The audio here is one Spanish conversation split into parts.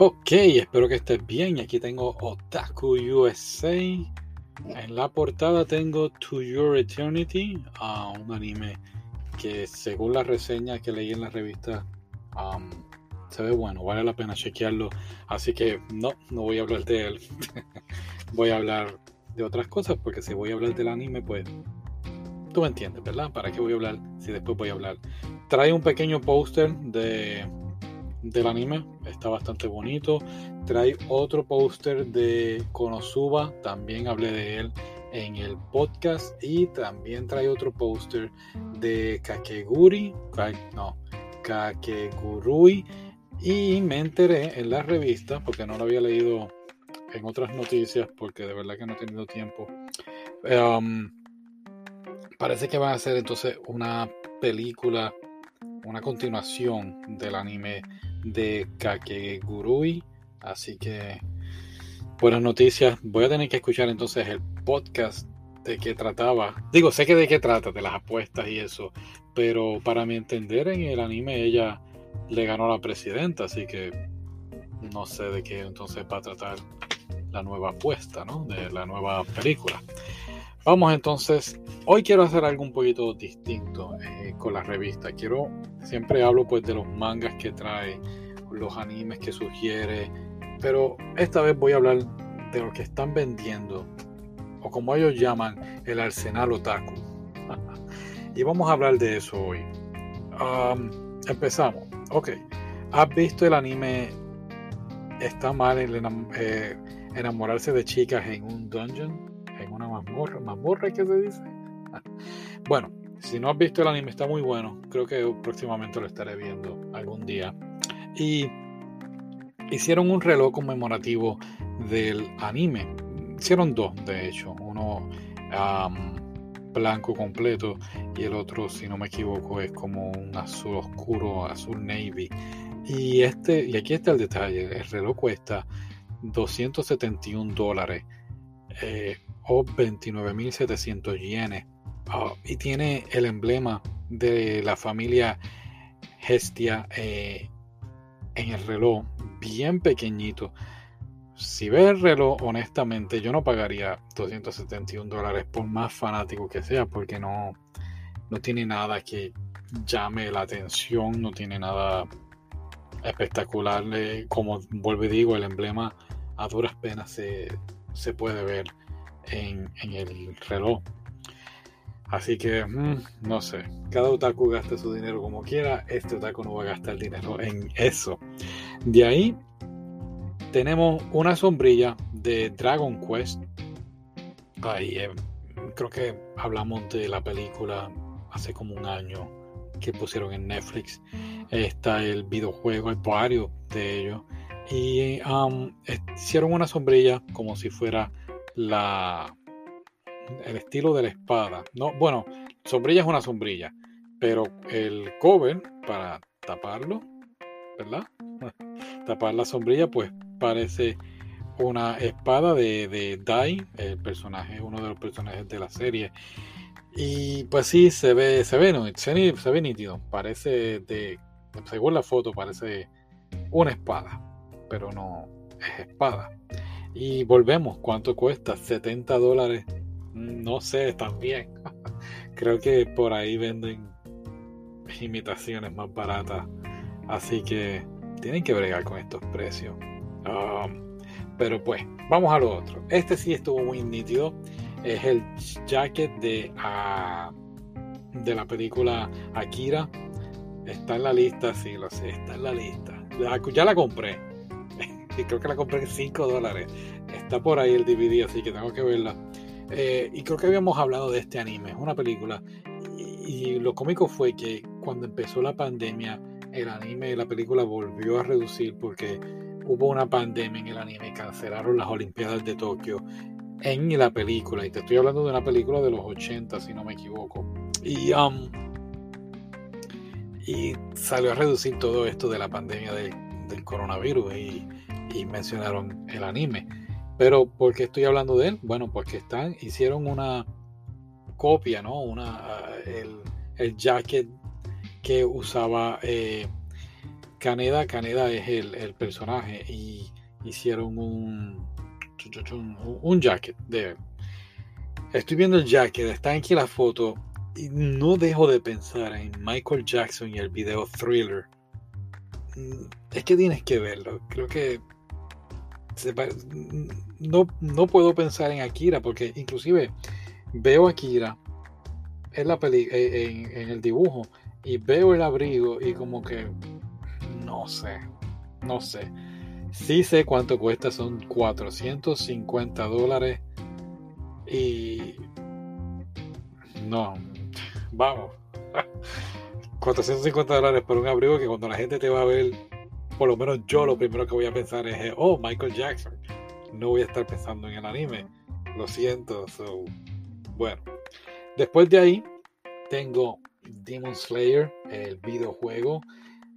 Ok, espero que estés bien. Aquí tengo Otaku USA. En la portada tengo To Your Eternity, un anime que según la reseña que leí en la revista se ve bueno, vale la pena chequearlo. Así que no, no voy a hablar de él. voy a hablar de otras cosas porque si voy a hablar del anime pues tú me entiendes, ¿verdad? ¿Para qué voy a hablar si después voy a hablar? Trae un pequeño póster de del anime, está bastante bonito. Trae otro póster de Konosuba, también hablé de él en el podcast. Y también trae otro póster de Kakeguri, no, Kakegurui. Y me enteré en la revista, porque no lo había leído en otras noticias, porque de verdad que no he tenido tiempo. Um, parece que va a ser entonces una película, una continuación del anime de Kakegurui. Así que buenas noticias. Voy a tener que escuchar entonces el podcast de qué trataba. Digo, sé que de qué trata, de las apuestas y eso. Pero para mi entender, en el anime ella le ganó a la presidenta. Así que no sé de qué entonces va a tratar la nueva apuesta, ¿no? De la nueva película. Vamos entonces, hoy quiero hacer algo un poquito distinto eh, con la revista. Quiero, siempre hablo pues de los mangas que trae, los animes que sugiere, pero esta vez voy a hablar de lo que están vendiendo, o como ellos llaman, el arsenal otaku. y vamos a hablar de eso hoy. empezamos. Ok, ¿has visto el anime Está mal eh, enamorarse de chicas en un dungeon? Mazmorra, mazmorra que se dice. bueno, si no has visto el anime está muy bueno, creo que próximamente lo estaré viendo algún día. Y hicieron un reloj conmemorativo del anime. Hicieron dos, de hecho, uno blanco completo y el otro, si no me equivoco, es como un azul oscuro, azul navy. Y este, y aquí está el detalle, el reloj cuesta 271 dólares. Eh, o 29.700 yenes. Ah, y tiene el emblema de la familia Gestia eh, en el reloj, bien pequeñito. Si ves el reloj, honestamente, yo no pagaría 271 dólares por más fanático que sea, porque no, no tiene nada que llame la atención, no tiene nada espectacular. Eh, como vuelvo y digo, el emblema a duras penas se, se puede ver en, el reloj. Así que, mm, no sé, cada otaku gasta su dinero como quiera, este otaku no va a gastar dinero en eso. De ahí tenemos una sombrilla de Dragon Quest. Ahí, eh, creo que hablamos de la película hace como un año que pusieron en Netflix. Está el videojuego, hay varios de ellos. Y hicieron una sombrilla como si fuera la el estilo de la espada. No, bueno, sombrilla es una sombrilla, pero el cover para taparlo, ¿verdad? Tapar la sombrilla, pues parece una espada de, de Dai, el personaje, uno de los personajes de la serie. Y pues sí, se ve, se ve, se, se ve nítido. Parece de, según la foto, parece una espada, pero no es espada. Y volvemos, ¿cuánto cuesta? 70 dólares. No sé, también. Creo que por ahí venden imitaciones más baratas. Así que tienen que bregar con estos precios. Um, pero pues, vamos a lo otro. Este sí estuvo muy nítido. Es el jacket de, uh, de la película Akira. Está en la lista, sí, lo sé, está en la lista. Ya la compré creo que la compré en 5 dólares. Está por ahí el DVD, así que tengo que verla. Eh, y creo que habíamos hablado de este anime, es una película. Y, lo cómico fue que cuando empezó la pandemia, el anime y la película volvió a reducir porque hubo una pandemia en el anime, cancelaron las Olimpiadas de Tokio en la película. Y te estoy hablando de una película de los 80, si no me equivoco. Y, um, y salió a reducir todo esto de la pandemia del coronavirus. Y mencionaron el anime. Pero ¿por qué estoy hablando de él? Bueno, porque están, hicieron una copia, ¿no? Una, el, el jacket que usaba eh, Caneda, Caneda es el, personaje y hicieron un, un, jacket Estoy viendo el jacket, está aquí la foto y no dejo de pensar en Michael Jackson y el video Thriller. Mm, es que tienes que verlo. Creo que no, no puedo pensar en Akira porque inclusive veo a Akira en, la peli en, en el dibujo y veo el abrigo y como que no sé, no sé. Sí sé cuánto cuesta, son 450 dólares y no, vamos. 450 dólares por un abrigo que cuando la gente te va a ver, por lo menos yo lo primero que voy a pensar es, oh, Michael Jackson. No voy a estar pensando en el anime. Lo siento. bueno. Después de ahí, tengo Demon Slayer, el videojuego.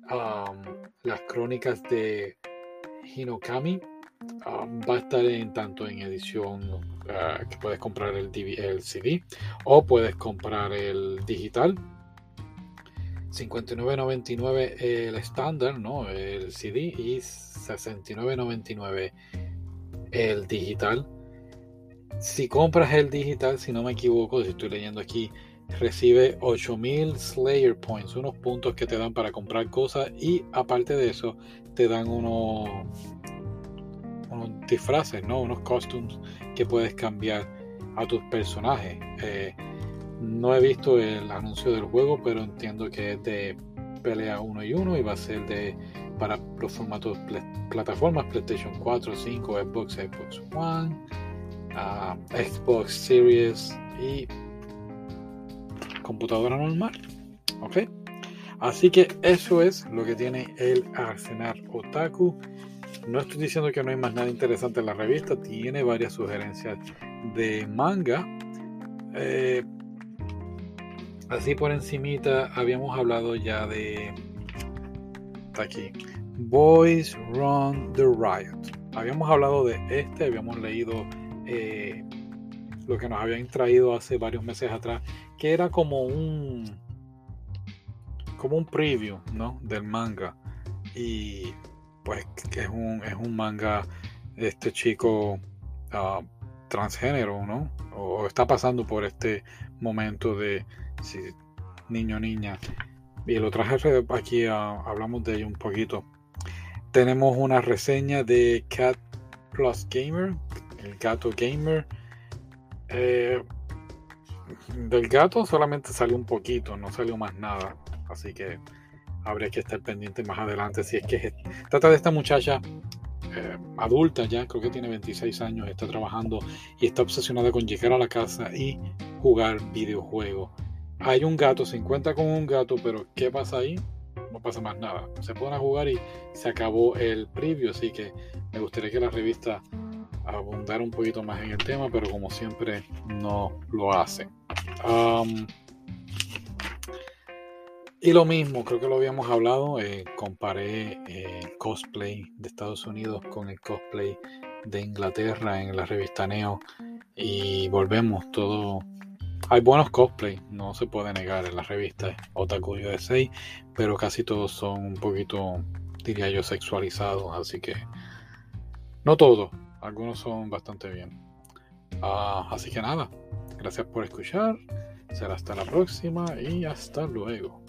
Um, las crónicas de Hinokami. Um, va a estar en tanto en edición uh, que puedes comprar el, el CD o puedes comprar el digital 59.99 el estándar, ¿no? El CD y 69.99 el digital. Si compras el digital, si no me equivoco, si estoy leyendo aquí, recibe 8000 Slayer Points, unos puntos que te dan para comprar cosas y aparte de eso te dan unos, unos disfraces, ¿no? Unos costumes que puedes cambiar a tus personajes. Eh, no he visto el anuncio del juego, pero entiendo que es de pelea 1 y 1 y va a ser de para los formatos plataformas PlayStation 4, 5, Xbox, Xbox One, ah, Xbox Series y computadora normal. ¿Ok? Así que eso es lo que tiene el Arsenal Otaku. No estoy diciendo que no hay más nada interesante en la revista, tiene varias sugerencias de manga. Eh, así por encimita habíamos hablado ya de aquí Boys Run the Riot habíamos hablado de este habíamos leído eh, lo que nos habían traído hace varios meses atrás que era como un como un preview ¿no? del manga y pues que es un, es un manga este chico uh, transgénero ¿no? o está pasando por este momento de niño niña. Y lo traje aquí hablamos de ello un poquito. Tenemos una reseña de Cat Plus Gamer el gato gamer. Eh, del gato solamente salió un poquito no salió más nada. Así que habría que estar pendiente más adelante si es que trata de esta muchacha eh, adulta ya, creo que tiene 26 años, está trabajando y está obsesionada con llegar a la casa y jugar videojuegos hay un gato, se encuentra con un gato, pero ¿qué pasa ahí? No pasa más nada. Se ponen a jugar y se acabó el preview, así que me gustaría que la revista abundara un poquito más en el tema, pero como siempre no lo hace. Y lo mismo, creo que lo habíamos hablado, eh, comparé eh, el cosplay de Estados Unidos con el cosplay de Inglaterra en la revista Neo y volvemos todo hay buenos cosplay, no se puede negar en las revistas Otaku USA, pero casi todos son un poquito, diría yo, sexualizados, así que no todos, algunos son bastante bien. Ah, así que nada, gracias por escuchar, será hasta la próxima y hasta luego.